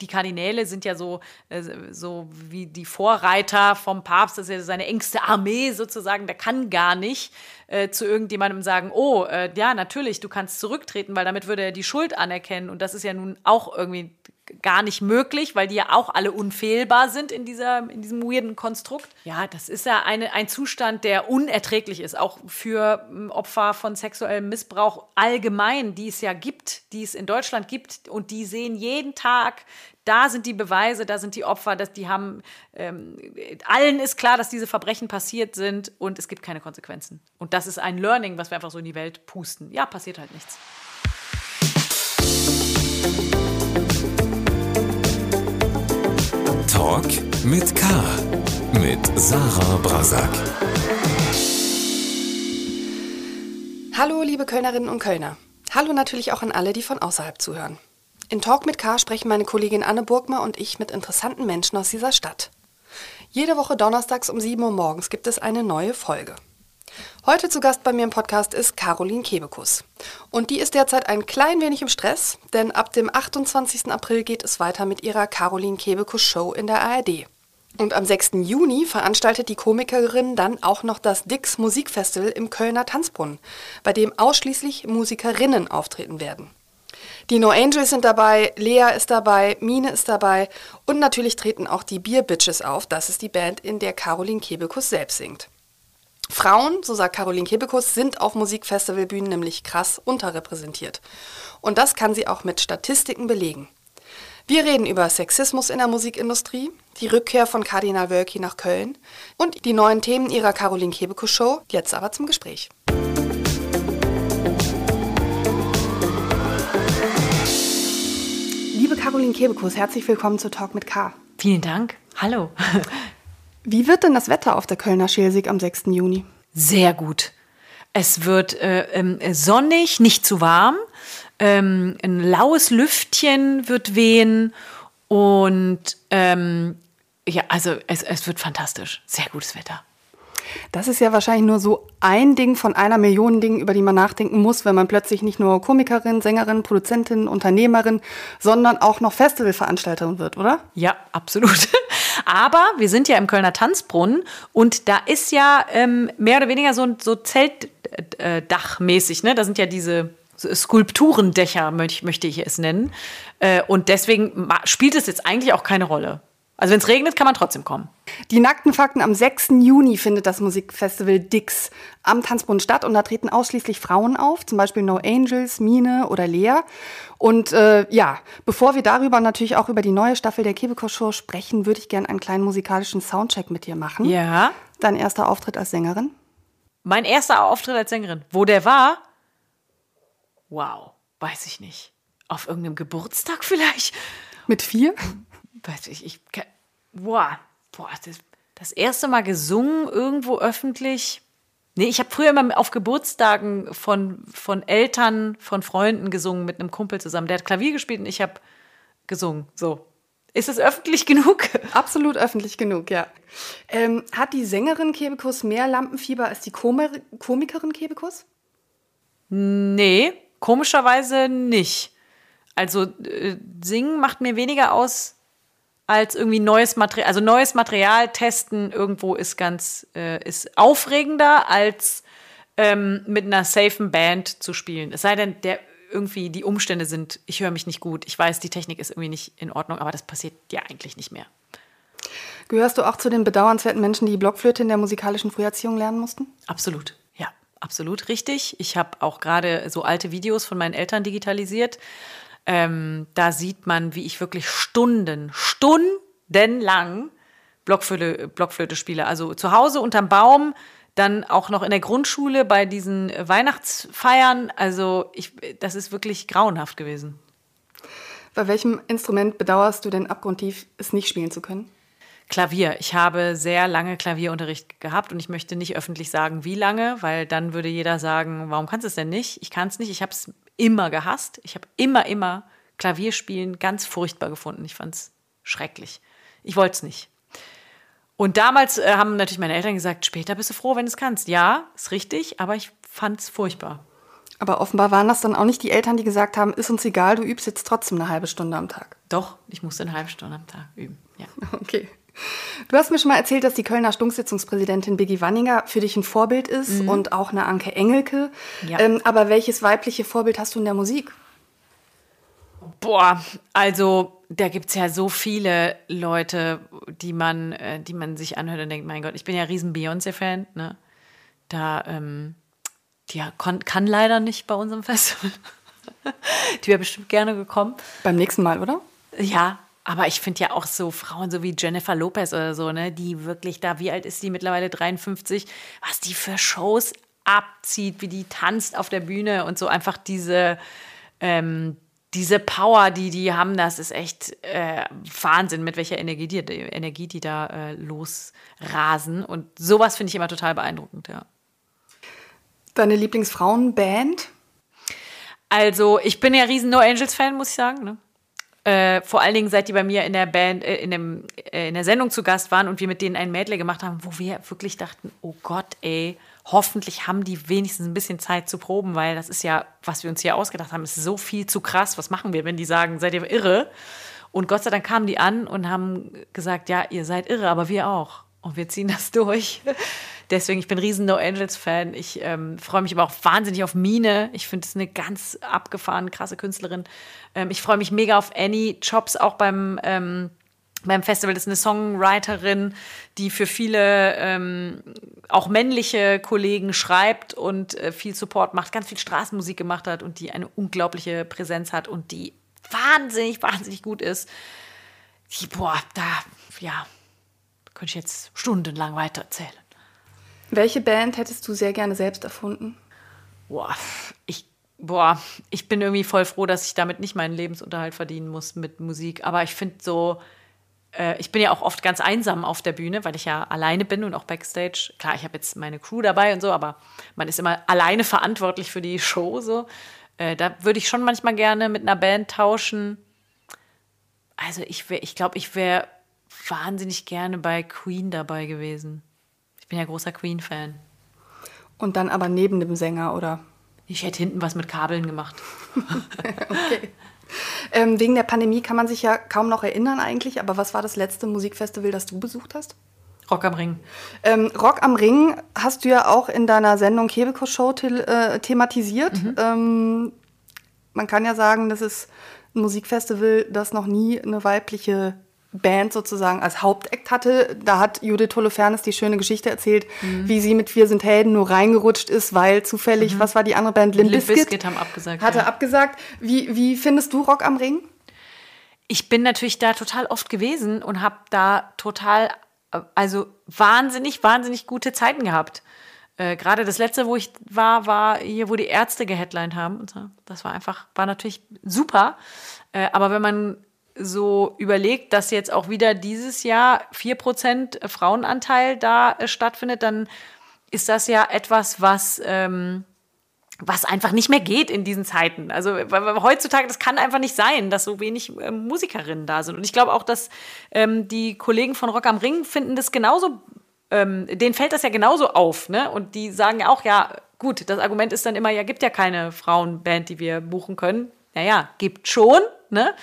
die Kardinäle sind ja so, äh, so wie die Vorreiter vom Papst, das ist ja seine engste Armee sozusagen, der kann gar nicht äh, zu irgendjemandem sagen, oh, äh, ja, natürlich, du kannst zurücktreten, weil damit würde er die Schuld anerkennen. Und das ist ja nun auch irgendwie gar nicht möglich, weil die ja auch alle unfehlbar sind in, dieser, in diesem weirden Konstrukt. Ja, das ist ja eine, ein Zustand, der unerträglich ist, auch für ähm, Opfer von sexuellem Missbrauch allgemein, die es ja gibt, die es in Deutschland gibt und die sehen jeden Tag, da sind die Beweise, da sind die Opfer, dass die haben, ähm, allen ist klar, dass diese Verbrechen passiert sind und es gibt keine Konsequenzen. Und das ist ein Learning, was wir einfach so in die Welt pusten. Ja, passiert halt nichts. Talk mit K. Mit Sarah Brasak. Hallo, liebe Kölnerinnen und Kölner. Hallo natürlich auch an alle, die von außerhalb zuhören. In Talk mit K sprechen meine Kollegin Anne Burgmer und ich mit interessanten Menschen aus dieser Stadt. Jede Woche donnerstags um 7 Uhr morgens gibt es eine neue Folge. Heute zu Gast bei mir im Podcast ist Caroline Kebekus. Und die ist derzeit ein klein wenig im Stress, denn ab dem 28. April geht es weiter mit ihrer Caroline Kebekus Show in der ARD. Und am 6. Juni veranstaltet die Komikerin dann auch noch das Dix Musikfestival im Kölner Tanzbrunnen, bei dem ausschließlich Musikerinnen auftreten werden. Die No Angels sind dabei, Lea ist dabei, Mine ist dabei und natürlich treten auch die Beer Bitches auf. Das ist die Band, in der Caroline Kebekus selbst singt. Frauen, so sagt Caroline Kebekus, sind auf Musikfestivalbühnen nämlich krass unterrepräsentiert. Und das kann sie auch mit Statistiken belegen. Wir reden über Sexismus in der Musikindustrie, die Rückkehr von Kardinal Wölki nach Köln und die neuen Themen ihrer Caroline Kebekus Show. Jetzt aber zum Gespräch. Liebe Caroline Kebekus, herzlich willkommen zu Talk mit K. Vielen Dank. Hallo. Wie wird denn das Wetter auf der Kölner Schelsig am 6. Juni? Sehr gut. Es wird äh, äh, sonnig, nicht zu warm. Ähm, ein laues Lüftchen wird wehen und ähm, ja, also es, es wird fantastisch. Sehr gutes Wetter. Das ist ja wahrscheinlich nur so ein Ding von einer Million Dingen, über die man nachdenken muss, wenn man plötzlich nicht nur Komikerin, Sängerin, Produzentin, Unternehmerin, sondern auch noch Festivalveranstalterin wird, oder? Ja, absolut. Aber wir sind ja im Kölner Tanzbrunnen und da ist ja ähm, mehr oder weniger so, so Zeltdachmäßig. Ne? Da sind ja diese Skulpturendächer, möchte ich es nennen. Äh, und deswegen spielt es jetzt eigentlich auch keine Rolle. Also wenn es regnet, kann man trotzdem kommen. Die nackten Fakten am 6. Juni findet das Musikfestival Dix am Tanzbrunnen statt und da treten ausschließlich Frauen auf, zum Beispiel No Angels, Mine oder Lea. Und äh, ja, bevor wir darüber natürlich auch über die neue Staffel der Show sprechen, würde ich gerne einen kleinen musikalischen Soundcheck mit dir machen. Ja. Dein erster Auftritt als Sängerin? Mein erster Auftritt als Sängerin. Wo der war? Wow, weiß ich nicht. Auf irgendeinem Geburtstag vielleicht? Mit vier? Weiß ich, ich boah, boah, das, das erste Mal gesungen irgendwo öffentlich. Nee, ich habe früher immer auf Geburtstagen von, von Eltern, von Freunden gesungen mit einem Kumpel zusammen. Der hat Klavier gespielt und ich habe gesungen. So. Ist es öffentlich genug? Absolut öffentlich genug, ja. Ähm, hat die Sängerin Kebekus mehr Lampenfieber als die Komer Komikerin Kebekus? Nee, komischerweise nicht. Also äh, singen macht mir weniger aus als irgendwie neues Material. Also neues Material testen irgendwo ist ganz, äh, ist aufregender als ähm, mit einer safen Band zu spielen. Es sei denn, der irgendwie die Umstände sind, ich höre mich nicht gut, ich weiß, die Technik ist irgendwie nicht in Ordnung, aber das passiert ja eigentlich nicht mehr. Gehörst du auch zu den bedauernswerten Menschen, die Blockflöte in der musikalischen Früherziehung lernen mussten? Absolut, ja, absolut richtig. Ich habe auch gerade so alte Videos von meinen Eltern digitalisiert ähm, da sieht man, wie ich wirklich Stunden, stundenlang Blockflöte, Blockflöte spiele. Also zu Hause unterm Baum, dann auch noch in der Grundschule bei diesen Weihnachtsfeiern. Also ich, das ist wirklich grauenhaft gewesen. Bei welchem Instrument bedauerst du denn abgrundtief, es nicht spielen zu können? Klavier. Ich habe sehr lange Klavierunterricht gehabt und ich möchte nicht öffentlich sagen, wie lange, weil dann würde jeder sagen, warum kannst du es denn nicht? Ich kann es nicht. Ich habe es immer gehasst. Ich habe immer, immer Klavierspielen ganz furchtbar gefunden. Ich fand es schrecklich. Ich wollte es nicht. Und damals äh, haben natürlich meine Eltern gesagt, später bist du froh, wenn du es kannst. Ja, ist richtig, aber ich fand es furchtbar. Aber offenbar waren das dann auch nicht die Eltern, die gesagt haben, ist uns egal, du übst jetzt trotzdem eine halbe Stunde am Tag. Doch, ich musste eine halbe Stunde am Tag üben. Ja. Okay. Du hast mir schon mal erzählt, dass die Kölner Stunksitzungspräsidentin Biggie Wanninger für dich ein Vorbild ist mhm. und auch eine Anke Engelke. Ja. Ähm, aber welches weibliche Vorbild hast du in der Musik? Boah, also da gibt es ja so viele Leute, die man, äh, die man sich anhört und denkt, mein Gott, ich bin ja riesen Beyoncé-Fan, ne? Da, ähm, die kann, kann leider nicht bei unserem Festival. die wäre bestimmt gerne gekommen. Beim nächsten Mal, oder? Ja, aber ich finde ja auch so Frauen so wie Jennifer Lopez oder so, ne, die wirklich da, wie alt ist die mittlerweile 53, was die für Shows abzieht, wie die tanzt auf der Bühne und so einfach diese, ähm, diese Power, die die haben, das ist echt äh, Wahnsinn, mit welcher Energie die, Energie die da äh, losrasen. Und sowas finde ich immer total beeindruckend, ja. Deine Lieblingsfrauenband? Also, ich bin ja riesen No Angels Fan, muss ich sagen. Ne? Äh, vor allen Dingen, seit die bei mir in der Band, äh, in, dem, äh, in der Sendung zu Gast waren und wir mit denen ein Medley gemacht haben, wo wir wirklich dachten, oh Gott, ey, hoffentlich haben die wenigstens ein bisschen Zeit zu proben, weil das ist ja, was wir uns hier ausgedacht haben, ist so viel zu krass. Was machen wir, wenn die sagen, seid ihr irre? Und Gott sei Dank kamen die an und haben gesagt, ja, ihr seid irre, aber wir auch. Und wir ziehen das durch. Deswegen, ich bin riesen No Angels-Fan. Ich ähm, freue mich aber auch wahnsinnig auf Mine. Ich finde es eine ganz abgefahren, krasse Künstlerin. Ähm, ich freue mich mega auf Annie Chops, auch beim, ähm, beim Festival. Das ist eine Songwriterin, die für viele ähm, auch männliche Kollegen schreibt und äh, viel Support macht, ganz viel Straßenmusik gemacht hat und die eine unglaubliche Präsenz hat und die wahnsinnig, wahnsinnig gut ist. Die, boah, da, ja, könnte ich jetzt stundenlang weitererzählen. Welche Band hättest du sehr gerne selbst erfunden? Boah, ich, boah, ich bin irgendwie voll froh, dass ich damit nicht meinen Lebensunterhalt verdienen muss mit Musik. Aber ich finde so, äh, ich bin ja auch oft ganz einsam auf der Bühne, weil ich ja alleine bin und auch backstage. Klar, ich habe jetzt meine Crew dabei und so, aber man ist immer alleine verantwortlich für die Show. So. Äh, da würde ich schon manchmal gerne mit einer Band tauschen. Also ich, ich glaube, ich wäre wahnsinnig gerne bei Queen dabei gewesen. Ich bin ja großer Queen-Fan. Und dann aber neben dem Sänger, oder? Ich hätte hinten was mit Kabeln gemacht. okay. Ähm, wegen der Pandemie kann man sich ja kaum noch erinnern eigentlich, aber was war das letzte Musikfestival, das du besucht hast? Rock am Ring. Ähm, Rock am Ring hast du ja auch in deiner Sendung Kebekus Show äh, thematisiert. Mhm. Ähm, man kann ja sagen, das ist ein Musikfestival, das noch nie eine weibliche Band sozusagen als Hauptakt hatte. Da hat Judith Holofernes die schöne Geschichte erzählt, mhm. wie sie mit Wir sind Helden nur reingerutscht ist, weil zufällig, mhm. was war die andere Band? Limp Bizkit haben abgesagt. Hatte ja. abgesagt. Wie, wie findest du Rock am Ring? Ich bin natürlich da total oft gewesen und habe da total, also wahnsinnig, wahnsinnig gute Zeiten gehabt. Äh, Gerade das letzte, wo ich war, war hier, wo die Ärzte geheadlined haben. Das war einfach, war natürlich super. Äh, aber wenn man so überlegt, dass jetzt auch wieder dieses Jahr 4% Frauenanteil da äh, stattfindet, dann ist das ja etwas, was, ähm, was einfach nicht mehr geht in diesen Zeiten. Also heutzutage, das kann einfach nicht sein, dass so wenig äh, Musikerinnen da sind. Und ich glaube auch, dass ähm, die Kollegen von Rock am Ring finden das genauso, ähm, denen fällt das ja genauso auf. Ne? Und die sagen ja auch, ja, gut, das Argument ist dann immer, ja, gibt ja keine Frauenband, die wir buchen können. Naja, gibt schon, ne?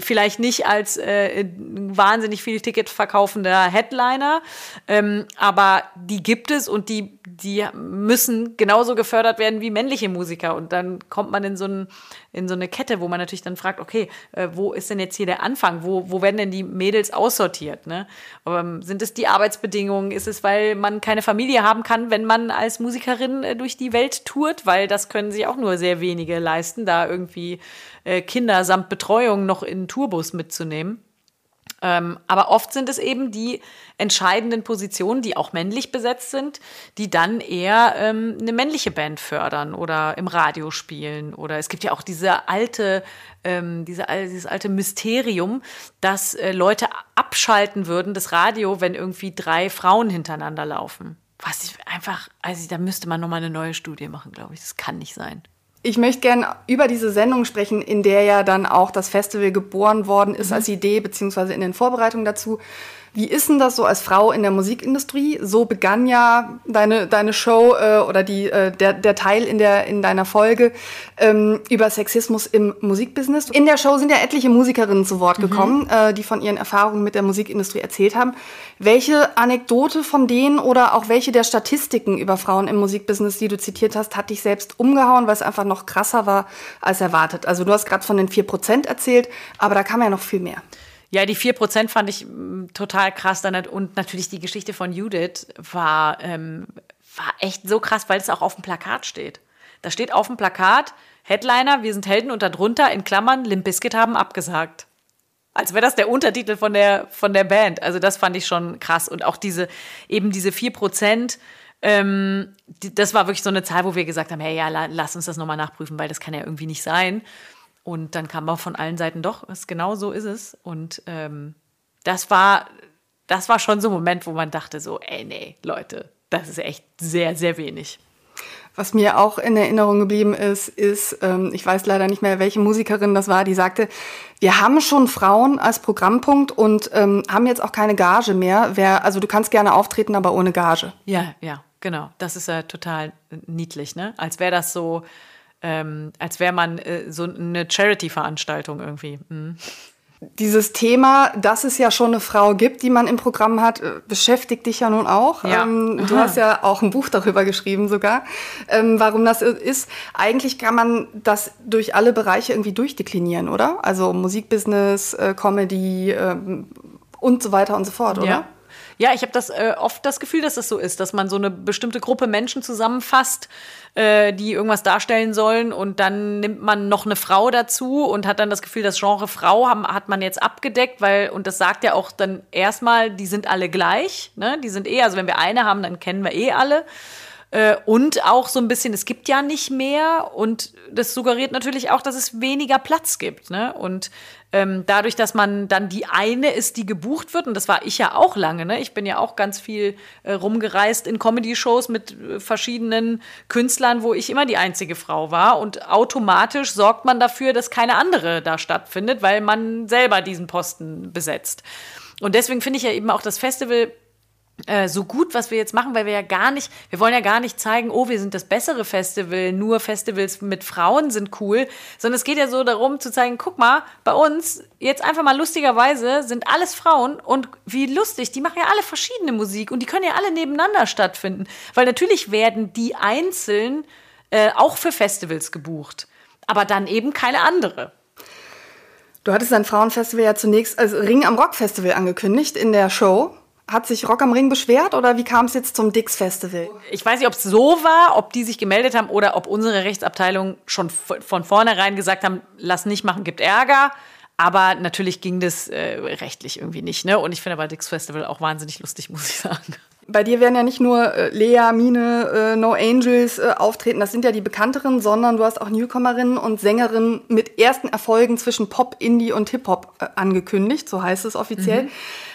Vielleicht nicht als äh, wahnsinnig viel Ticket verkaufender Headliner, ähm, aber die gibt es und die, die müssen genauso gefördert werden wie männliche Musiker. Und dann kommt man in so, ein, in so eine Kette, wo man natürlich dann fragt, okay, äh, wo ist denn jetzt hier der Anfang? Wo, wo werden denn die Mädels aussortiert? Ne? Ähm, sind es die Arbeitsbedingungen? Ist es, weil man keine Familie haben kann, wenn man als Musikerin äh, durch die Welt tourt? Weil das können sich auch nur sehr wenige leisten, da irgendwie äh, Kinder samt Betreuung noch in Tourbus mitzunehmen. Ähm, aber oft sind es eben die entscheidenden Positionen, die auch männlich besetzt sind, die dann eher ähm, eine männliche Band fördern oder im Radio spielen. Oder es gibt ja auch diese alte, ähm, diese, dieses alte Mysterium, dass äh, Leute abschalten würden, das Radio, wenn irgendwie drei Frauen hintereinander laufen. Was einfach, also da müsste man nochmal eine neue Studie machen, glaube ich. Das kann nicht sein. Ich möchte gerne über diese Sendung sprechen, in der ja dann auch das Festival geboren worden ist mhm. als Idee, beziehungsweise in den Vorbereitungen dazu. Wie ist denn das so als Frau in der Musikindustrie? So begann ja deine, deine Show äh, oder die, äh, der, der Teil in, der, in deiner Folge ähm, über Sexismus im Musikbusiness. In der Show sind ja etliche Musikerinnen zu Wort gekommen, mhm. äh, die von ihren Erfahrungen mit der Musikindustrie erzählt haben. Welche Anekdote von denen oder auch welche der Statistiken über Frauen im Musikbusiness, die du zitiert hast, hat dich selbst umgehauen, weil es einfach noch krasser war als erwartet? Also du hast gerade von den 4% erzählt, aber da kam ja noch viel mehr. Ja, die 4% fand ich mm, total krass. Und natürlich die Geschichte von Judith war, ähm, war echt so krass, weil es auch auf dem Plakat steht. Da steht auf dem Plakat, Headliner, wir sind Helden und darunter in Klammern, Limp Bizkit haben abgesagt. Als wäre das der Untertitel von der, von der Band. Also das fand ich schon krass. Und auch diese, eben diese 4%, ähm, das war wirklich so eine Zahl, wo wir gesagt haben, hey, ja, lass uns das nochmal nachprüfen, weil das kann ja irgendwie nicht sein. Und dann kam auch von allen Seiten doch, ist genau so ist es. Und ähm, das war, das war schon so ein Moment, wo man dachte so, ey, nee, Leute, das ist echt sehr, sehr wenig. Was mir auch in Erinnerung geblieben ist, ist, ähm, ich weiß leider nicht mehr, welche Musikerin das war, die sagte, wir haben schon Frauen als Programmpunkt und ähm, haben jetzt auch keine Gage mehr. Wer, also du kannst gerne auftreten, aber ohne Gage. Ja, ja, genau. Das ist ja total niedlich, ne? Als wäre das so, ähm, als wäre man äh, so eine Charity-Veranstaltung irgendwie. Mhm. Dieses Thema, dass es ja schon eine Frau gibt, die man im Programm hat, äh, beschäftigt dich ja nun auch. Ja. Ähm, du hast ja auch ein Buch darüber geschrieben sogar, ähm, warum das ist. Eigentlich kann man das durch alle Bereiche irgendwie durchdeklinieren, oder? Also Musikbusiness, äh, Comedy äh, und so weiter und so fort, oder? Ja. Ja, ich habe das äh, oft das Gefühl, dass das so ist, dass man so eine bestimmte Gruppe Menschen zusammenfasst, äh, die irgendwas darstellen sollen und dann nimmt man noch eine Frau dazu und hat dann das Gefühl, das Genre Frau haben, hat man jetzt abgedeckt, weil, und das sagt ja auch dann erstmal, die sind alle gleich, ne? Die sind eh, also wenn wir eine haben, dann kennen wir eh alle. Äh, und auch so ein bisschen, es gibt ja nicht mehr und das suggeriert natürlich auch, dass es weniger Platz gibt. Ne? Und ähm, dadurch, dass man dann die eine ist, die gebucht wird, und das war ich ja auch lange, ne? ich bin ja auch ganz viel äh, rumgereist in Comedy-Shows mit äh, verschiedenen Künstlern, wo ich immer die einzige Frau war. Und automatisch sorgt man dafür, dass keine andere da stattfindet, weil man selber diesen Posten besetzt. Und deswegen finde ich ja eben auch das Festival äh, so gut, was wir jetzt machen, weil wir ja gar nicht, wir wollen ja gar nicht zeigen, oh, wir sind das bessere Festival, nur Festivals mit Frauen sind cool, sondern es geht ja so darum zu zeigen, guck mal, bei uns jetzt einfach mal lustigerweise sind alles Frauen und wie lustig, die machen ja alle verschiedene Musik und die können ja alle nebeneinander stattfinden, weil natürlich werden die einzeln äh, auch für Festivals gebucht, aber dann eben keine andere. Du hattest dein Frauenfestival ja zunächst als Ring am Rock Festival angekündigt in der Show. Hat sich Rock am Ring beschwert oder wie kam es jetzt zum Dix Festival? Ich weiß nicht, ob es so war, ob die sich gemeldet haben oder ob unsere Rechtsabteilung schon von vornherein gesagt haben, lass nicht machen, gibt Ärger. Aber natürlich ging das äh, rechtlich irgendwie nicht. Ne? Und ich finde aber Dix Festival auch wahnsinnig lustig, muss ich sagen. Bei dir werden ja nicht nur äh, Lea, Mine, äh, No Angels äh, auftreten, das sind ja die bekannteren, sondern du hast auch Newcomerinnen und Sängerinnen mit ersten Erfolgen zwischen Pop, Indie und Hip-Hop äh, angekündigt, so heißt es offiziell. Mhm.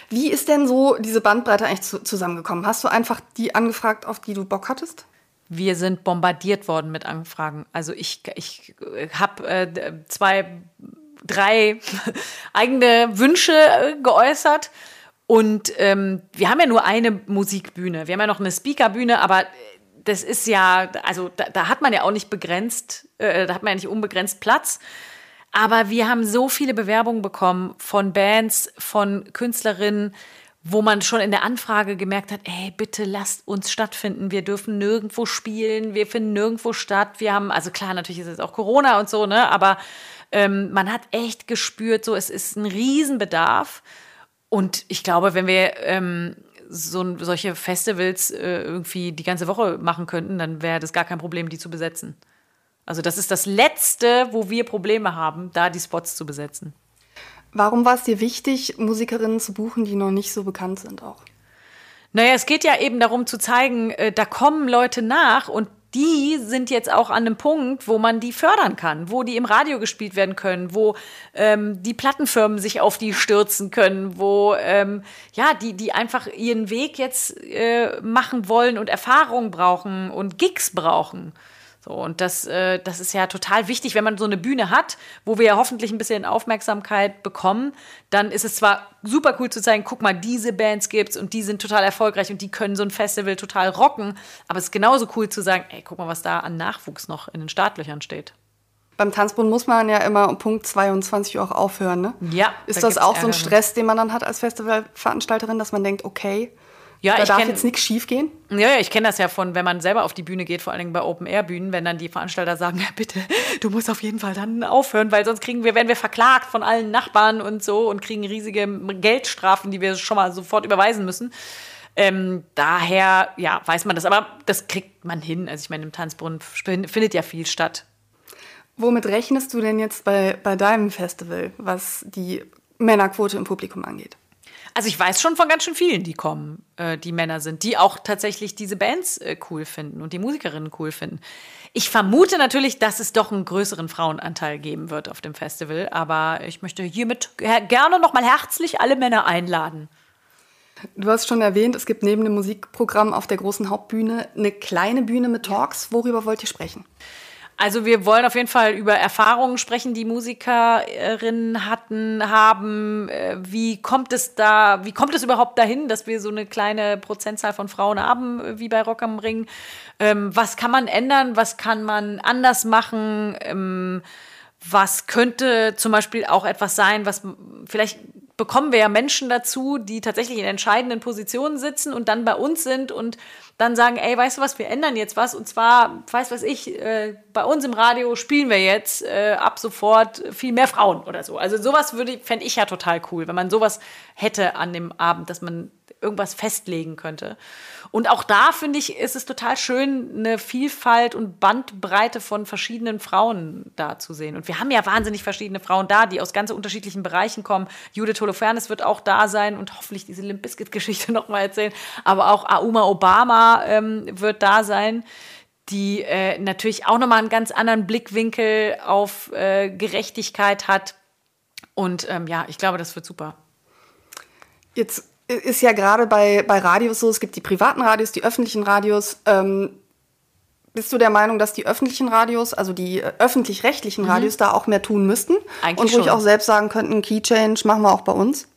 Wie ist denn so diese Bandbreite eigentlich zu, zusammengekommen? Hast du einfach die angefragt, auf die du Bock hattest? Wir sind bombardiert worden mit Anfragen. Also ich, ich habe äh, zwei, drei eigene Wünsche äh, geäußert. Und ähm, wir haben ja nur eine Musikbühne. Wir haben ja noch eine Speakerbühne, aber das ist ja, also da, da hat man ja auch nicht begrenzt, äh, da hat man ja nicht unbegrenzt Platz. Aber wir haben so viele Bewerbungen bekommen von Bands, von Künstlerinnen, wo man schon in der Anfrage gemerkt hat, ey, bitte lasst uns stattfinden. Wir dürfen nirgendwo spielen, wir finden nirgendwo statt. Wir haben, also klar, natürlich ist es auch Corona und so, ne? Aber ähm, man hat echt gespürt, so es ist ein Riesenbedarf. Und ich glaube, wenn wir ähm, so solche Festivals äh, irgendwie die ganze Woche machen könnten, dann wäre das gar kein Problem, die zu besetzen. Also das ist das Letzte, wo wir Probleme haben, da die Spots zu besetzen. Warum war es dir wichtig, Musikerinnen zu buchen, die noch nicht so bekannt sind auch? Naja, es geht ja eben darum zu zeigen, äh, da kommen Leute nach und die sind jetzt auch an einem Punkt, wo man die fördern kann, wo die im Radio gespielt werden können, wo ähm, die Plattenfirmen sich auf die stürzen können, wo ähm, ja die die einfach ihren Weg jetzt äh, machen wollen und Erfahrung brauchen und Gigs brauchen. So, und das, äh, das ist ja total wichtig, wenn man so eine Bühne hat, wo wir ja hoffentlich ein bisschen Aufmerksamkeit bekommen, dann ist es zwar super cool zu zeigen, guck mal, diese Bands gibt's und die sind total erfolgreich und die können so ein Festival total rocken, aber es ist genauso cool zu sagen, ey, guck mal, was da an Nachwuchs noch in den Startlöchern steht. Beim Tanzbund muss man ja immer um Punkt 22 Uhr auch aufhören, ne? Ja. Ist da das auch so ein. Stress, den man dann hat als Festivalveranstalterin, dass man denkt, okay, Ja, da ich darf kenn- jetzt nichts schief gehen? Ja, ja, ich kenne das ja von, wenn man selber auf die Bühne geht, vor allen Dingen bei Open-Air-Bühnen, wenn dann die Veranstalter sagen, ja, bitte, du musst auf jeden Fall dann aufhören, weil sonst kriegen wir, werden wir verklagt von allen Nachbarn und so und kriegen riesige Geldstrafen, die wir schon mal sofort überweisen müssen. Ähm, daher, ja, weiß man das, aber das kriegt man hin. Also ich meine, im Tanzbrunnen fin- findet ja viel statt. Womit rechnest du denn jetzt bei, bei deinem Festival, was die Männerquote im Publikum angeht? Also ich weiß schon von ganz schön vielen, die kommen, äh, die Männer sind, die auch tatsächlich diese Bands äh, cool finden und die Musikerinnen cool finden. Ich vermute natürlich, dass es doch einen größeren Frauenanteil geben wird auf dem Festival, aber ich möchte hiermit gerne nochmal herzlich alle Männer einladen. Du hast schon erwähnt, es gibt neben dem Musikprogramm auf der großen Hauptbühne eine kleine Bühne mit Talks. Worüber wollt ihr sprechen? Also wir wollen auf jeden Fall über Erfahrungen sprechen, die Musikerinnen hatten, haben. Äh, Wie kommt es da, wie kommt es überhaupt dahin, dass wir so eine kleine Prozentzahl von Frauen haben, äh, wie bei Rock am Ring? Ähm, Was kann man ändern? Was kann man anders machen? Ähm, Was könnte zum Beispiel auch etwas sein, was vielleicht bekommen wir ja Menschen dazu, die tatsächlich in entscheidenden Positionen sitzen und dann bei uns sind und dann sagen, ey, weißt du was, wir ändern jetzt was und zwar, weiß was ich, äh, bei uns im Radio spielen wir jetzt äh, ab sofort viel mehr Frauen oder so. Also sowas würde, fände ich ja total cool, wenn man sowas hätte an dem Abend, dass man irgendwas festlegen könnte. Und auch da finde ich, ist es total schön, eine Vielfalt und Bandbreite von verschiedenen Frauen da zu sehen. Und wir haben ja wahnsinnig verschiedene Frauen da, die aus ganz unterschiedlichen Bereichen kommen. Judith Holofernes wird auch da sein und hoffentlich diese Limp Bizkit-Geschichte nochmal erzählen. Aber auch Auma Obama ähm, wird da sein die äh, natürlich auch nochmal einen ganz anderen Blickwinkel auf äh, Gerechtigkeit hat. Und ähm, ja, ich glaube, das wird super. Jetzt ist ja gerade bei, bei Radios so, es gibt die privaten Radios, die öffentlichen Radios. Ähm, bist du der Meinung, dass die öffentlichen Radios, also die äh, öffentlich-rechtlichen Radios, da auch mehr tun müssten? Mhm. Eigentlich Und ruhig schon. auch selbst sagen könnten, Key Change machen wir auch bei uns?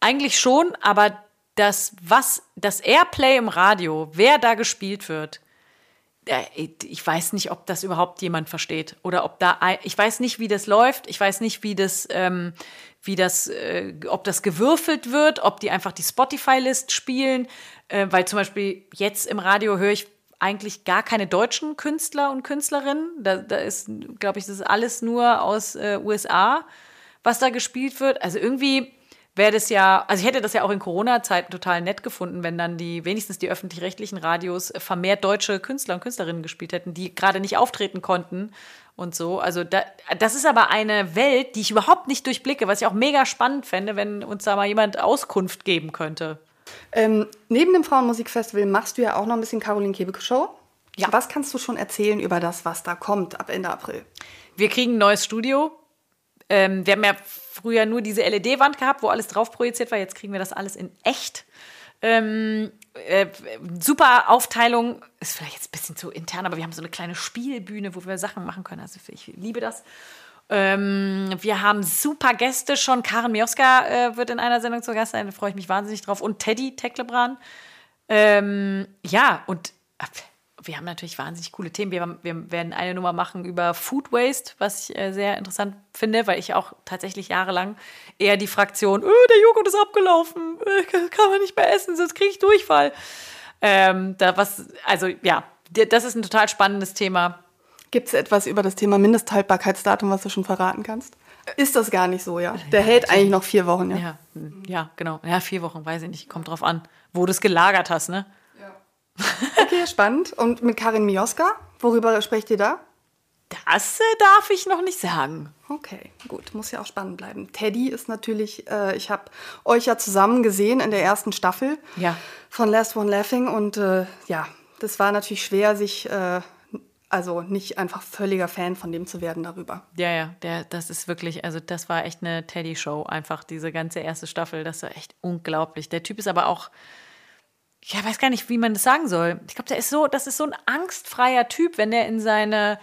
Eigentlich schon, aber das, was, das Airplay im Radio, wer da gespielt wird, äh, ich weiß nicht, ob das überhaupt jemand versteht oder ob da, ich weiß nicht, wie das läuft, ich weiß nicht, wie das, ähm, wie das, äh, ob das gewürfelt wird, ob die einfach die Spotify-List spielen, äh, weil zum Beispiel jetzt im Radio höre ich eigentlich gar keine deutschen Künstler und Künstlerinnen. Da, da ist, glaube ich, das ist alles nur aus äh, USA, was da gespielt wird. Also irgendwie wäre das ja, also ich hätte das ja auch in Corona-Zeiten total nett gefunden, wenn dann die, wenigstens die öffentlich-rechtlichen Radios äh, vermehrt deutsche Künstler und Künstlerinnen gespielt hätten, die gerade nicht auftreten konnten und so. Also da, das ist aber eine Welt, die ich überhaupt nicht durchblicke, was ich auch mega spannend fände, wenn uns da mal jemand Auskunft geben könnte. Ähm, neben dem Frauenmusikfestival machst du ja auch noch ein bisschen Caroline Kebekus Show. Ja. Was kannst du schon erzählen über das, was da kommt ab Ende April? Wir kriegen ein neues Studio. Ähm, wir haben ja früher nur diese LED-Wand gehabt, wo alles drauf projiziert war. Jetzt kriegen wir das alles in echt. Ähm, äh, super Aufteilung. Ist vielleicht jetzt ein bisschen zu intern, aber wir haben so eine kleine Spielbühne, wo wir Sachen machen können. Also ich liebe das. Ähm, wir haben super Gäste schon. Karen Mioska äh, wird in einer Sendung zu Gast sein. Da freue ich mich wahnsinnig drauf. Und Teddy Teklebran. Ähm, ja, und äh, wir haben natürlich wahnsinnig coole Themen. Wir, wir werden eine Nummer machen über Food Waste, was ich äh, sehr interessant finde, weil ich auch tatsächlich jahrelang eher die Fraktion, oh, der Joghurt ist abgelaufen, äh, kann- man nicht mehr essen, sonst kriege ich Durchfall. Ähm, da was, also ja, das ist ein total spannendes Thema. Gibt es etwas über das Thema Mindesthaltbarkeitsdatum, was du schon verraten kannst? Ist das gar nicht so, ja? Der hält eigentlich noch vier Wochen, ja? Ja, hm, ja, genau. Ja, vier Wochen, weiß ich nicht, kommt drauf an, wo du es gelagert hast, ne? Okay, spannend. Und mit Karin Mioska, worüber sprecht ihr da? Das äh, darf ich noch nicht sagen. Okay, gut, muss ja auch spannend bleiben. Teddy ist natürlich, äh, ich habe euch ja zusammen gesehen in der ersten Staffel Ja. von Last One Laughing und äh, ja, das war natürlich schwer, sich, äh, also nicht einfach völliger Fan von dem zu werden darüber. Ja, ja, der, das ist wirklich, also das war echt eine Teddy-Show, einfach diese ganze erste Staffel, das war echt unglaublich. Der Typ ist aber auch, ja, weiß gar nicht, wie man das sagen soll. Ich glaube, der ist so, das ist so ein angstfreier Typ, wenn der in seine,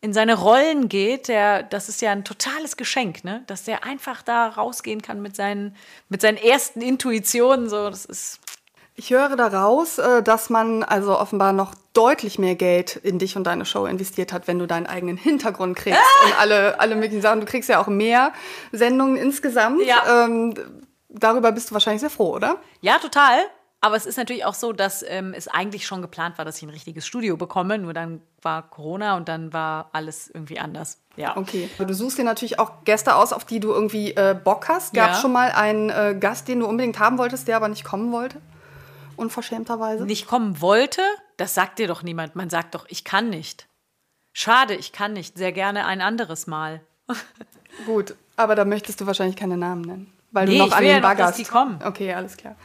in seine Rollen geht. Der, das ist ja ein totales Geschenk, ne? Dass der einfach da rausgehen kann mit seinen, mit seinen ersten Intuitionen. So, das ist. Ich höre daraus, äh, dass man also offenbar noch deutlich mehr Geld in dich und deine Show investiert hat, wenn du deinen eigenen Hintergrund kriegst ah! und alle, alle möglichen Sachen. Du kriegst ja auch mehr Sendungen insgesamt. Ja. Ähm, darüber bist du wahrscheinlich sehr froh, oder? Ja, total. Aber es ist natürlich auch so, dass ähm, es eigentlich schon geplant war, dass ich ein richtiges Studio bekomme. Nur dann war Corona und dann war alles irgendwie anders. Ja. Okay. Du suchst dir natürlich auch Gäste aus, auf die du irgendwie äh, Bock hast. Gab es ja. schon mal einen äh, Gast, den du unbedingt haben wolltest, der aber nicht kommen wollte? Unverschämterweise? Nicht kommen wollte? Das sagt dir doch niemand. Man sagt doch, ich kann nicht. Schade, ich kann nicht. Sehr gerne ein anderes Mal. Gut, aber da möchtest du wahrscheinlich keine Namen nennen. Weil nee, du noch ich will an den ja noch, dass die kommen. Okay, alles klar.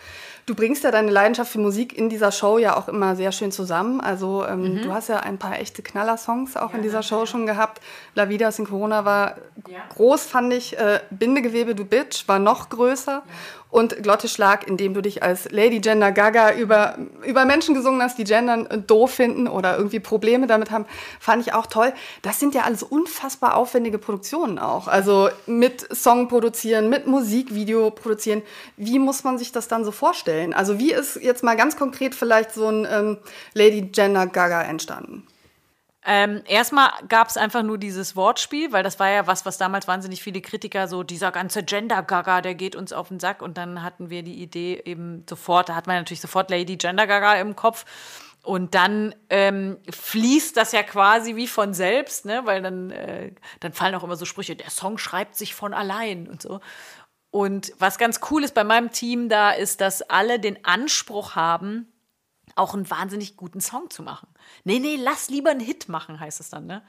Du bringst ja deine Leidenschaft für Musik in dieser Show ja auch immer sehr schön zusammen. Also ähm, mhm. du hast ja ein paar echte Knaller-Songs auch ja, in dieser Show ja. schon gehabt. La Vida sin Corona war ja. groß, fand ich. Äh, Bindegewebe, du Bitch war noch größer und Glotteschlag, in dem du dich als Lady Gender Gaga über, über Menschen gesungen hast, die Gendern doof finden oder irgendwie Probleme damit haben, fand ich auch toll. Das sind ja alles unfassbar aufwendige Produktionen auch. Also mit Song produzieren, mit Musikvideo produzieren. Wie muss man sich das dann so vorstellen? Also wie ist jetzt mal ganz konkret vielleicht so ein ähm, Lady Gender Gaga entstanden? Ähm, erstmal gab es einfach nur dieses Wortspiel, weil das war ja was, was damals wahnsinnig viele Kritiker so, dieser ganze Gender-Gaga, der geht uns auf den Sack. Und dann hatten wir die Idee eben sofort, da hat man natürlich sofort Lady Gender-Gaga im Kopf. Und dann ähm, fließt das ja quasi wie von selbst, ne? weil dann, äh, dann fallen auch immer so Sprüche, der Song schreibt sich von allein und so. Und was ganz cool ist bei meinem Team da, ist, dass alle den Anspruch haben, auch einen wahnsinnig guten Song zu machen. Nee, nee, lass lieber einen Hit machen, heißt es dann, ne?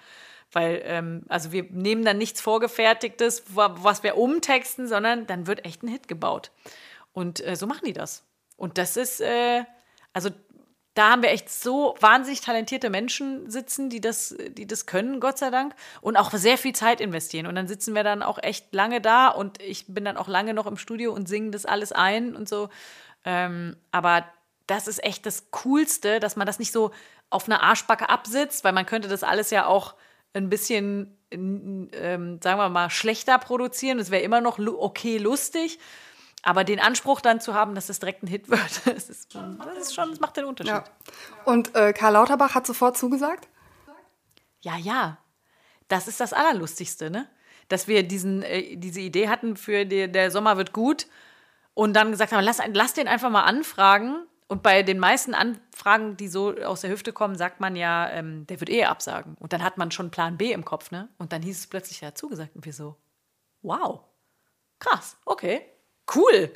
Weil, ähm, also wir nehmen dann nichts Vorgefertigtes, was wir umtexten, sondern dann wird echt ein Hit gebaut. Und äh, so machen die das. Und das ist, äh, also da haben wir echt so wahnsinnig talentierte Menschen sitzen, die das, die das können, Gott sei Dank, und auch sehr viel Zeit investieren. Und dann sitzen wir dann auch echt lange da und ich bin dann auch lange noch im Studio und singe das alles ein und so. Ähm, aber das ist echt das Coolste, dass man das nicht so auf einer Arschbacke absitzt, weil man könnte das alles ja auch ein bisschen, ähm, sagen wir mal, schlechter produzieren. Es wäre immer noch okay lustig. Aber den Anspruch dann zu haben, dass es direkt ein Hit wird, das ist schon, das, ist schon, das macht den Unterschied. Ja. Und äh, Karl Lauterbach hat sofort zugesagt? Ja, ja. Das ist das Allerlustigste, ne? Dass wir diesen, äh, diese Idee hatten für die, der Sommer wird gut und dann gesagt haben, lass, lass den einfach mal anfragen und bei den meisten Anfragen, die so aus der Hüfte kommen, sagt man ja, ähm, der wird eh absagen. Und dann hat man schon Plan B im Kopf, ne? Und dann hieß es plötzlich, ja, zugesagt. Und wir so, wow, krass, okay, cool.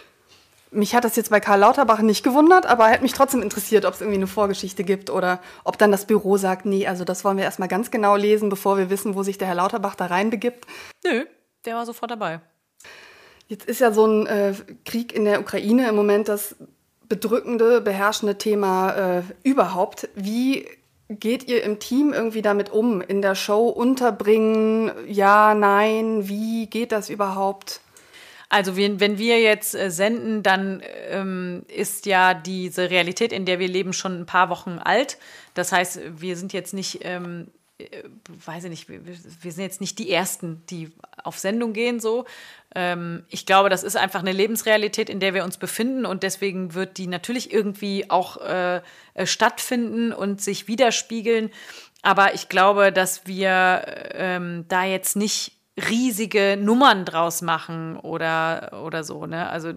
Mich hat das jetzt bei Karl Lauterbach nicht gewundert, aber hätte mich trotzdem interessiert, ob es irgendwie eine Vorgeschichte gibt oder ob dann das Büro sagt, nee, also das wollen wir erstmal ganz genau lesen, bevor wir wissen, wo sich der Herr Lauterbach da reinbegibt. Nö, der war sofort dabei. Jetzt ist ja so ein äh, Krieg in der Ukraine im Moment das bedrückende, beherrschende Thema äh, überhaupt. Wie geht ihr im Team irgendwie damit um? In der Show unterbringen? Ja, nein? Wie geht das überhaupt? Also wenn wir jetzt äh, senden, dann ähm, ist ja diese Realität, in der wir leben, schon ein paar Wochen alt. Das heißt, wir sind jetzt nicht ähm, äh, weiß ich nicht, wir, wir, sind jetzt nicht die Ersten, die auf Sendung gehen so. Ähm, ich glaube, das ist einfach eine Lebensrealität, in der wir uns befinden und deswegen wird die natürlich irgendwie auch äh, äh stattfinden und sich widerspiegeln. Aber ich glaube, dass wir ähm, da jetzt nicht riesige Nummern draus machen oder, oder so. Ne? Also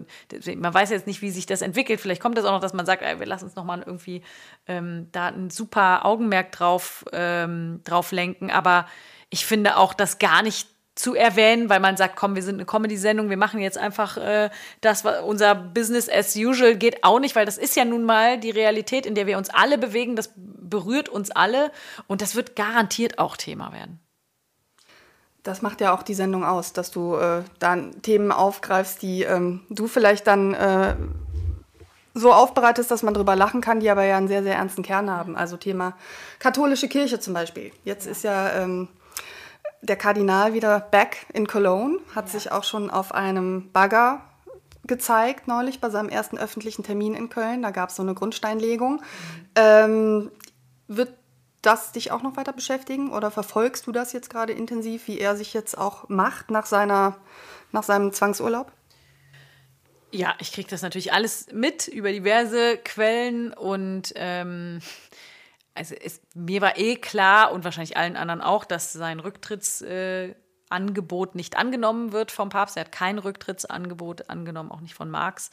man weiß jetzt nicht, wie sich das entwickelt. Vielleicht kommt es auch noch, dass man sagt, ey, wir lassen uns nochmal irgendwie ähm, da ein super Augenmerk drauf, ähm, drauf lenken. Aber ich finde auch das gar nicht zu erwähnen, weil man sagt, komm, wir sind eine Comedy-Sendung, wir machen jetzt einfach äh, das, was unser Business as usual geht auch nicht, weil das ist ja nun mal die Realität, in der wir uns alle bewegen, das berührt uns alle und das wird garantiert auch Thema werden. Das macht ja auch die Sendung aus, dass du äh, dann Themen aufgreifst, die ähm, du vielleicht dann äh, so aufbereitest, dass man drüber lachen kann, die aber ja einen sehr, sehr ernsten Kern haben. Also Thema katholische Kirche zum Beispiel. Jetzt ist ja ähm, der Kardinal wieder back in Cologne, hat ja. sich auch schon auf einem Bagger gezeigt neulich bei seinem ersten öffentlichen Termin in Köln. Da gab es so eine Grundsteinlegung. Mhm. Ähm, wird das dich auch noch weiter beschäftigen oder verfolgst du das jetzt gerade intensiv, wie er sich jetzt auch macht nach, seiner, nach seinem Zwangsurlaub? Ja, ich kriege das natürlich alles mit über diverse Quellen und ähm, also es, mir war eh klar und wahrscheinlich allen anderen auch, dass sein Rücktrittsangebot äh, nicht angenommen wird vom Papst. Er hat kein Rücktrittsangebot angenommen, auch nicht von Marx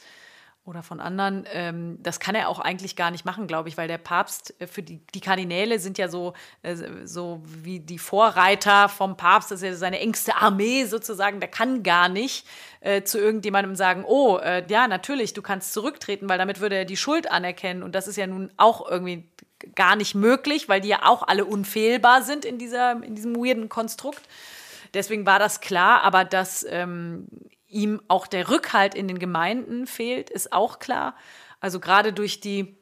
oder von anderen. Ähm, das kann er auch eigentlich gar nicht machen, glaube ich, weil der Papst äh, für die, die Kardinäle sind ja so, äh, so wie die Vorreiter vom Papst, das ist ja seine engste Armee sozusagen, der kann gar nicht äh, zu irgendjemandem sagen, oh, äh, ja, natürlich, du kannst zurücktreten, weil damit würde er die Schuld anerkennen. Und das ist ja nun auch irgendwie gar nicht möglich, weil die ja auch alle unfehlbar sind in, dieser, in diesem weirden Konstrukt. Deswegen war das klar, aber dass ähm, ihm auch der Rückhalt in den Gemeinden fehlt, ist auch klar. Also gerade durch die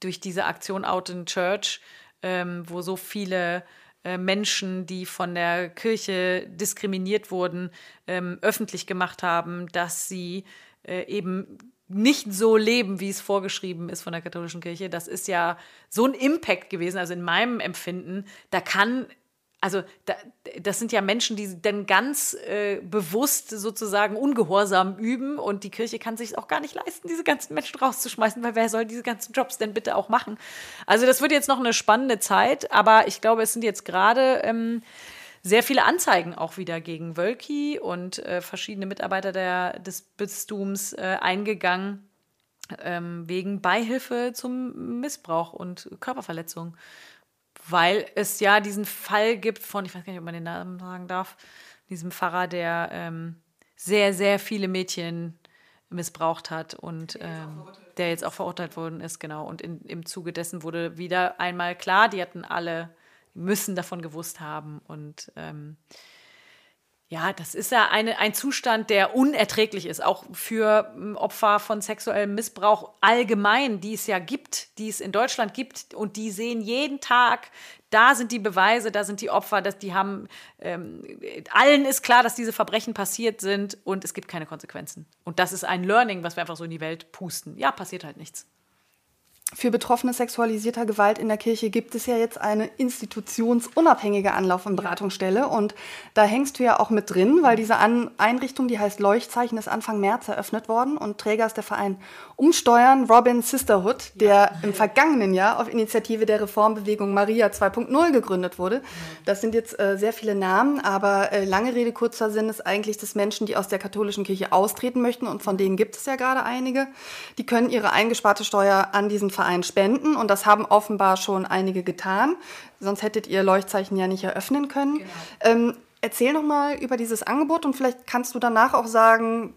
durch diese Aktion Out in Church, ähm, wo so viele äh, Menschen, die von der Kirche diskriminiert wurden, ähm, öffentlich gemacht haben, dass sie äh, eben nicht so leben, wie es vorgeschrieben ist von der katholischen Kirche. Das ist ja so ein Impact gewesen, also in meinem Empfinden. Da kann also da, das sind ja Menschen, die dann ganz äh, bewusst sozusagen Ungehorsam üben und die Kirche kann sich auch gar nicht leisten, diese ganzen Menschen rauszuschmeißen, weil wer soll diese ganzen Jobs denn bitte auch machen? Also das wird jetzt noch eine spannende Zeit, aber ich glaube, es sind jetzt gerade ähm, sehr viele Anzeigen auch wieder gegen Wölki und äh, verschiedene Mitarbeiter der, des Bistums äh, eingegangen ähm, wegen Beihilfe zum Missbrauch und Körperverletzung weil es ja diesen Fall gibt von, ich weiß gar nicht, ob man den Namen sagen darf, diesem Pfarrer, der ähm, sehr, sehr viele Mädchen missbraucht hat und ähm, der jetzt auch verurteilt worden ist, genau. Und in, im Zuge dessen wurde wieder einmal klar, die hatten alle, müssen davon gewusst haben und ähm, ja, das ist ja eine, ein Zustand, der unerträglich ist, auch für hm, Opfer von sexuellem Missbrauch allgemein, die es ja gibt, die es in Deutschland gibt und die sehen jeden Tag, da sind die Beweise, da sind die Opfer, dass die haben, ähm, allen ist klar, dass diese Verbrechen passiert sind und es gibt keine Konsequenzen. Und das ist ein Learning, was wir einfach so in die Welt pusten. Ja, passiert halt nichts für Betroffene sexualisierter Gewalt in der Kirche gibt es ja jetzt eine institutionsunabhängige Anlauf- und Beratungsstelle. Und da hängst du ja auch mit drin, weil diese An Einrichtung, die heißt Leuchtzeichen, ist Anfang März eröffnet worden. Und Träger ist der Verein Umsteuern Robin Sisterhood, der ja. im vergangenen Jahr auf Initiative der Reformbewegung Maria 2.0 gegründet wurde. Das sind jetzt äh, sehr viele Namen, aber äh, lange Rede, kurzer Sinn ist eigentlich, dass Menschen, die aus der katholischen Kirche austreten möchten, und von denen gibt es ja gerade einige, die können ihre eingesparte Steuer an diesen Verein spenden und das haben offenbar schon einige getan. Sonst hättet ihr Leuchtzeichen ja nicht eröffnen können. Genau. Ähm, erzähl noch mal über dieses Angebot und vielleicht kannst du danach auch sagen,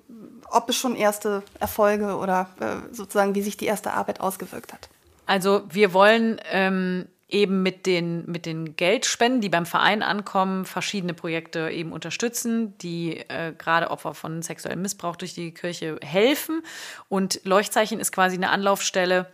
ob es schon erste Erfolge oder äh, sozusagen wie sich die erste Arbeit ausgewirkt hat. Also wir wollen ähm, eben mit den, mit den Geldspenden, die beim Verein ankommen, verschiedene Projekte eben unterstützen, die äh, gerade Opfer von sexuellem Missbrauch durch die Kirche helfen. Und Leuchtzeichen ist quasi eine Anlaufstelle,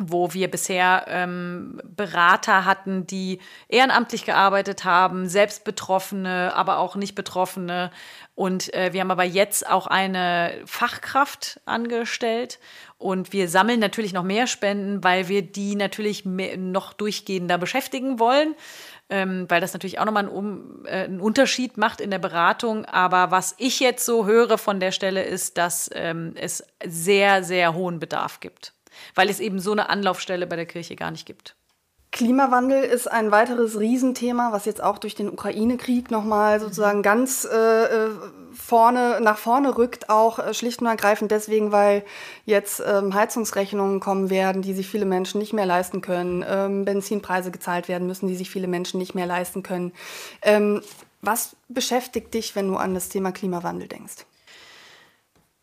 wo wir bisher ähm, Berater hatten, die ehrenamtlich gearbeitet haben, selbst Betroffene, aber auch nicht Betroffene. Und äh, wir haben aber jetzt auch eine Fachkraft angestellt. Und wir sammeln natürlich noch mehr Spenden, weil wir die natürlich mehr, noch durchgehender beschäftigen wollen. Ähm, weil das natürlich auch nochmal einen, um, äh, einen Unterschied macht in der Beratung. Aber was ich jetzt so höre von der Stelle ist, dass ähm, es sehr, sehr hohen Bedarf gibt weil es eben so eine Anlaufstelle bei der Kirche gar nicht gibt. Klimawandel ist ein weiteres Riesenthema, was jetzt auch durch den Ukraine-Krieg nochmal sozusagen ganz äh, äh, vorne, nach vorne rückt, auch äh, schlicht und ergreifend deswegen, weil jetzt ähm, Heizungsrechnungen kommen werden, die sich viele Menschen nicht mehr leisten können, ähm, Benzinpreise gezahlt werden müssen, die sich viele Menschen nicht mehr leisten können. Ähm, was beschäftigt dich, wenn du an das Thema Klimawandel denkst?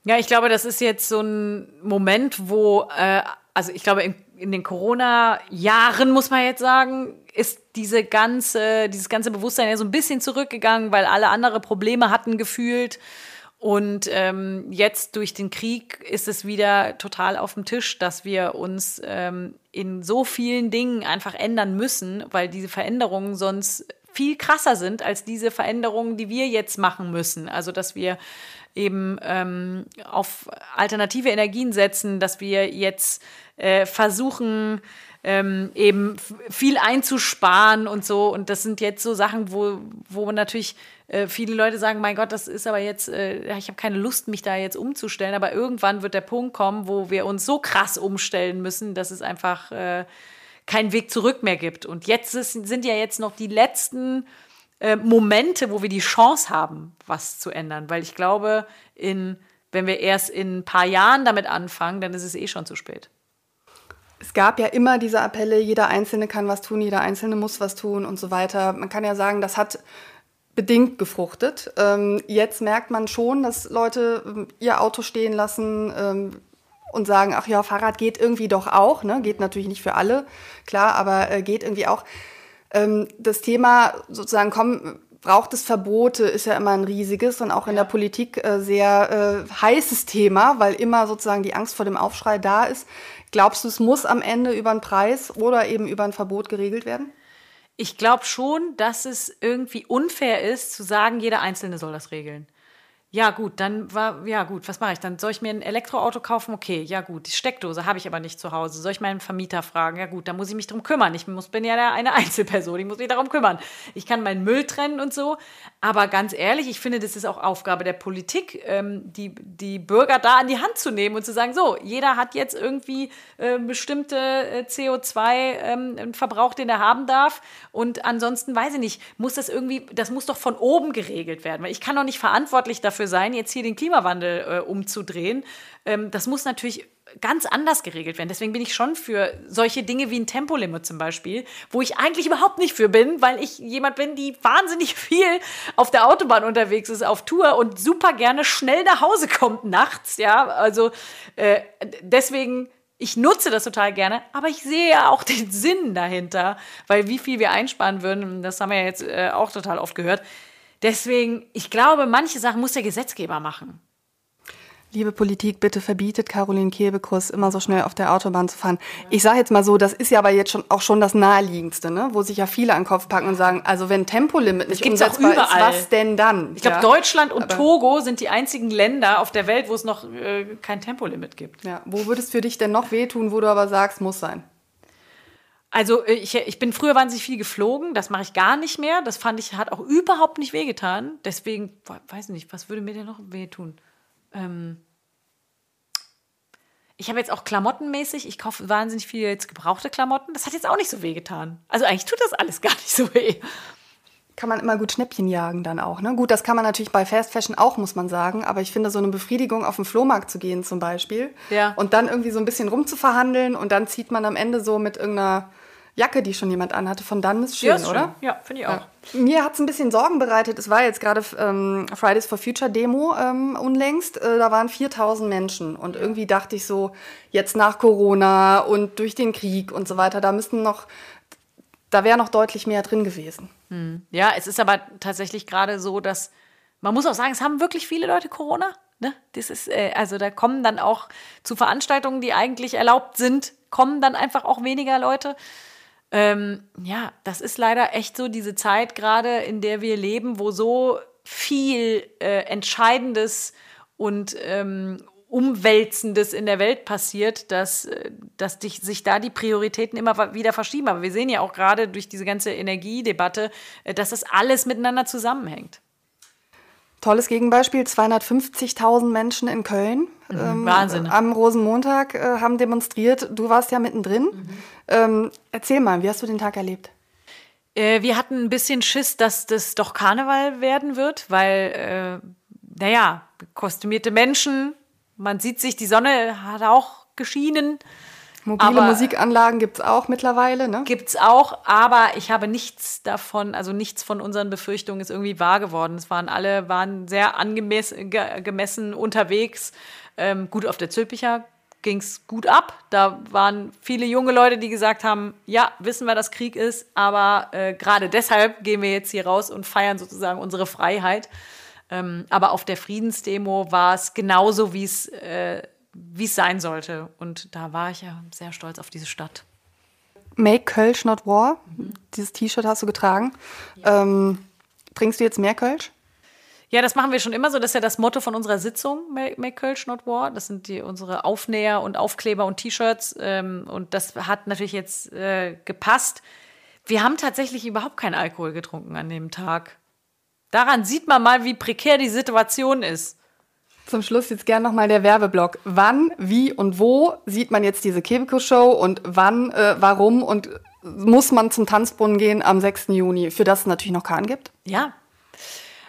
Ja, ich glaube, das ist jetzt so ein Moment, wo, äh, also ich glaube, in, in den Corona-Jahren, muss man jetzt sagen, ist diese ganze, dieses ganze Bewusstsein ja so ein bisschen zurückgegangen, weil alle andere Probleme hatten gefühlt. Und ähm, jetzt durch den Krieg ist es wieder total auf dem Tisch, dass wir uns ähm, in so vielen Dingen einfach ändern müssen, weil diese Veränderungen sonst viel krasser sind als diese Veränderungen, die wir jetzt machen müssen. Also dass wir eben ähm, auf alternative Energien setzen, dass wir jetzt äh, versuchen, ähm, eben viel einzusparen und so. Und das sind jetzt so Sachen, wo, wo natürlich äh, viele Leute sagen, mein Gott, das ist aber jetzt, äh, ich habe keine Lust, mich da jetzt umzustellen. Aber irgendwann wird der Punkt kommen, wo wir uns so krass umstellen müssen, dass es einfach äh, keinen Weg zurück mehr gibt. Und jetzt ist, sind ja jetzt noch die letzten äh, Momente, wo wir die Chance haben, was zu ändern. Weil ich glaube, in, wenn wir erst in ein paar Jahren damit anfangen, dann ist es eh schon zu spät. Es gab ja immer diese Appelle, jeder Einzelne kann was tun, jeder Einzelne muss was tun und so weiter. Man kann ja sagen, das hat bedingt gefruchtet. Ähm, jetzt merkt man schon, dass Leute ähm, ihr Auto stehen lassen ähm, und sagen, ach ja, Fahrrad geht irgendwie doch auch. Ne? Geht natürlich nicht für alle, klar, aber äh, geht irgendwie auch. Ähm, das Thema sozusagen, komm, braucht es Verbote, ist ja immer ein riesiges und auch in der Politik äh, sehr äh, heißes Thema, weil immer sozusagen die Angst vor dem Aufschrei da ist. Glaubst du, es muss am Ende über einen Preis oder eben über ein Verbot geregelt werden? Ich glaube schon, dass es irgendwie unfair ist, zu sagen, jeder Einzelne soll das regeln. Ja, gut, dann war, ja gut, was mache ich? Dann soll ich mir ein Elektroauto kaufen? Okay, ja gut, die Steckdose habe ich aber nicht zu Hause. Soll ich meinen Vermieter fragen? Ja gut, dann muss ich mich darum kümmern. Ich muss, bin ja eine Einzelperson, ich muss mich darum kümmern. Ich kann meinen Müll trennen und so. Aber ganz ehrlich, ich finde, das ist auch Aufgabe der Politik, ähm, die, die Bürger da an die Hand zu nehmen und zu sagen, so, jeder hat jetzt irgendwie äh, bestimmte äh, CO2-Verbrauch, ähm, den er haben darf. Und ansonsten, weiß ich nicht, muss das irgendwie, das muss doch von oben geregelt werden. Weil ich kann doch nicht verantwortlich dafür sein, jetzt hier den Klimawandel äh, umzudrehen. Ähm, das muss natürlich ganz anders geregelt werden. Deswegen bin ich schon für solche Dinge wie ein Tempolimit zum Beispiel, wo ich eigentlich überhaupt nicht für bin, weil ich jemand bin, die wahnsinnig viel auf der Autobahn unterwegs ist, auf Tour und super gerne schnell nach Hause kommt nachts. Ja, also äh, deswegen ich nutze das total gerne, aber ich sehe ja auch den Sinn dahinter, weil wie viel wir einsparen würden, das haben wir ja jetzt äh, auch total oft gehört. Deswegen, ich glaube, manche Sachen muss der Gesetzgeber machen. Liebe Politik, bitte verbietet Caroline Kebekus immer so schnell auf der Autobahn zu fahren. Ich sage jetzt mal so, das ist ja aber jetzt schon auch schon das naheliegendste, ne? wo sich ja viele an den Kopf packen und sagen, also wenn Tempolimit nicht umsetzbar ist, was denn dann? Ich glaube, ja? Deutschland und aber Togo sind die einzigen Länder auf der Welt, wo es noch äh, kein Tempolimit gibt. Ja, wo würde es für dich denn noch wehtun, wo du aber sagst, muss sein? Also äh, ich, ich bin früher wahnsinnig viel geflogen, das mache ich gar nicht mehr. Das fand ich, hat auch überhaupt nicht wehgetan. Deswegen, weiß nicht, was würde mir denn noch wehtun? Ähm ich habe jetzt auch klamottenmäßig, ich kaufe wahnsinnig viel jetzt gebrauchte Klamotten. Das hat jetzt auch nicht so wehgetan. Also eigentlich tut das alles gar nicht so weh. Kann man immer gut Schnäppchen jagen dann auch. Ne? Gut, das kann man natürlich bei Fast Fashion auch, muss man sagen. Aber ich finde, so eine Befriedigung auf den Flohmarkt zu gehen zum Beispiel ja. und dann irgendwie so ein bisschen rumzuverhandeln und dann zieht man am Ende so mit irgendeiner Jacke, die schon jemand anhatte, von dann ist schön, ja, ist oder? Schön. Ja, finde ich auch. Ja. Mir hat es ein bisschen Sorgen bereitet. Es war jetzt gerade ähm, Fridays for Future Demo ähm, unlängst. Äh, da waren 4000 Menschen. Und irgendwie dachte ich so, jetzt nach Corona und durch den Krieg und so weiter, da müssten noch, da wäre noch deutlich mehr drin gewesen. Hm. Ja, es ist aber tatsächlich gerade so, dass man muss auch sagen, es haben wirklich viele Leute Corona. Ne? Das ist, äh, also da kommen dann auch zu Veranstaltungen, die eigentlich erlaubt sind, kommen dann einfach auch weniger Leute. Ähm, ja, das ist leider echt so diese Zeit gerade, in der wir leben, wo so viel äh, Entscheidendes und ähm, Umwälzendes in der Welt passiert, dass, äh, dass dich, sich da die Prioritäten immer wieder verschieben. Aber wir sehen ja auch gerade durch diese ganze Energiedebatte, äh, dass das alles miteinander zusammenhängt. Tolles Gegenbeispiel, 250.000 Menschen in Köln. Mhm, ähm, Wahnsinn. Am Rosenmontag äh, haben demonstriert. Du warst ja mittendrin. Mhm. Ähm, erzähl mal, wie hast du den Tag erlebt? Äh, wir hatten ein bisschen Schiss, dass das doch Karneval werden wird, weil, äh, naja, kostümierte Menschen, man sieht sich, die Sonne hat auch geschienen. Mobile aber Musikanlagen gibt es auch mittlerweile, ne? Gibt es auch, aber ich habe nichts davon, also nichts von unseren Befürchtungen ist irgendwie wahr geworden. Es waren alle, waren sehr angemessen unterwegs. Ähm, gut, auf der Zülpicher ging es gut ab. Da waren viele junge Leute, die gesagt haben, ja, wissen wir, dass Krieg ist, aber äh, gerade deshalb gehen wir jetzt hier raus und feiern sozusagen unsere Freiheit. Ähm, aber auf der Friedensdemo war es genauso, wie es äh, wie es sein sollte. Und da war ich ja sehr stolz auf diese Stadt. Make Kölsch not War. Mhm. Dieses T-Shirt hast du getragen. Ja. Ähm, trinkst du jetzt mehr Kölsch? Ja, das machen wir schon immer so. Das ist ja das Motto von unserer Sitzung, Make Kölsch Not War. Das sind die, unsere Aufnäher und Aufkleber und T-Shirts. Ähm, und das hat natürlich jetzt äh, gepasst. Wir haben tatsächlich überhaupt keinen Alkohol getrunken an dem Tag. Daran sieht man mal, wie prekär die Situation ist. Zum Schluss jetzt gern nochmal der Werbeblock. Wann, wie und wo sieht man jetzt diese Kebekus-Show und wann, äh, warum und muss man zum Tanzbrunnen gehen am 6. Juni, für das es natürlich noch Karten gibt? Ja.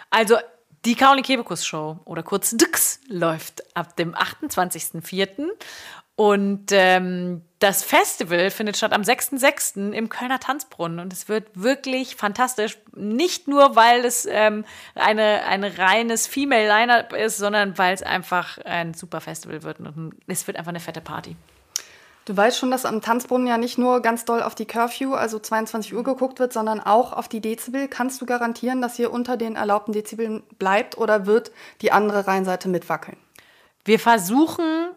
Also die Kaoli Kebekus Show oder kurz Dix läuft ab dem 28.04. Und ähm, das Festival findet statt am 6.6. im Kölner Tanzbrunnen. Und es wird wirklich fantastisch. Nicht nur, weil es ähm, eine, ein reines Female Lineup ist, sondern weil es einfach ein super Festival wird. Und es wird einfach eine fette Party. Du weißt schon, dass am Tanzbrunnen ja nicht nur ganz doll auf die Curfew, also 22 Uhr geguckt wird, sondern auch auf die Dezibel. Kannst du garantieren, dass ihr unter den erlaubten Dezibeln bleibt oder wird die andere Rheinseite mitwackeln? Wir versuchen,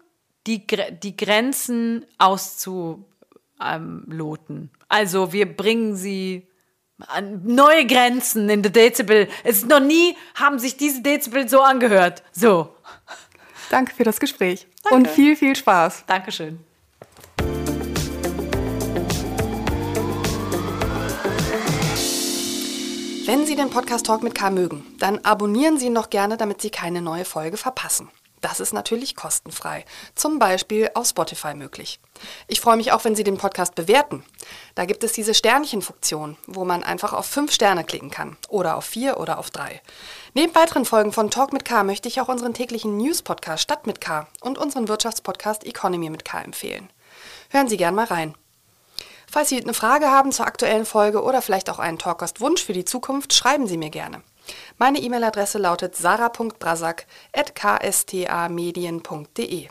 die, die Grenzen auszuloten. Also wir bringen sie an neue Grenzen in der Dezibel. Es ist noch nie haben sich diese Dezibel so angehört. So. Danke für das Gespräch Danke. und viel, viel Spaß. Dankeschön. Wenn Sie den Podcast Talk mit K mögen, dann abonnieren Sie ihn doch gerne, damit Sie keine neue Folge verpassen. Das ist natürlich kostenfrei, zum Beispiel auf Spotify möglich. Ich freue mich auch, wenn Sie den Podcast bewerten. Da gibt es diese Sternchenfunktion, wo man einfach auf fünf Sterne klicken kann oder auf vier oder auf drei. Neben weiteren Folgen von Talk mit K möchte ich auch unseren täglichen News-Podcast Stadt mit K und unseren Wirtschaftspodcast Economy mit K empfehlen. Hören Sie gern mal rein. Falls Sie eine Frage haben zur aktuellen Folge oder vielleicht auch einen Talkgast-Wunsch für die Zukunft, schreiben Sie mir gerne. Meine E-Mail-Adresse lautet sarah.brasak.kstamedien.de.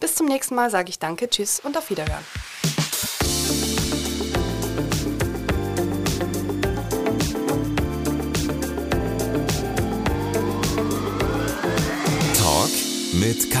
Bis zum nächsten Mal sage ich Danke, Tschüss und auf Wiederhören. Talk mit K.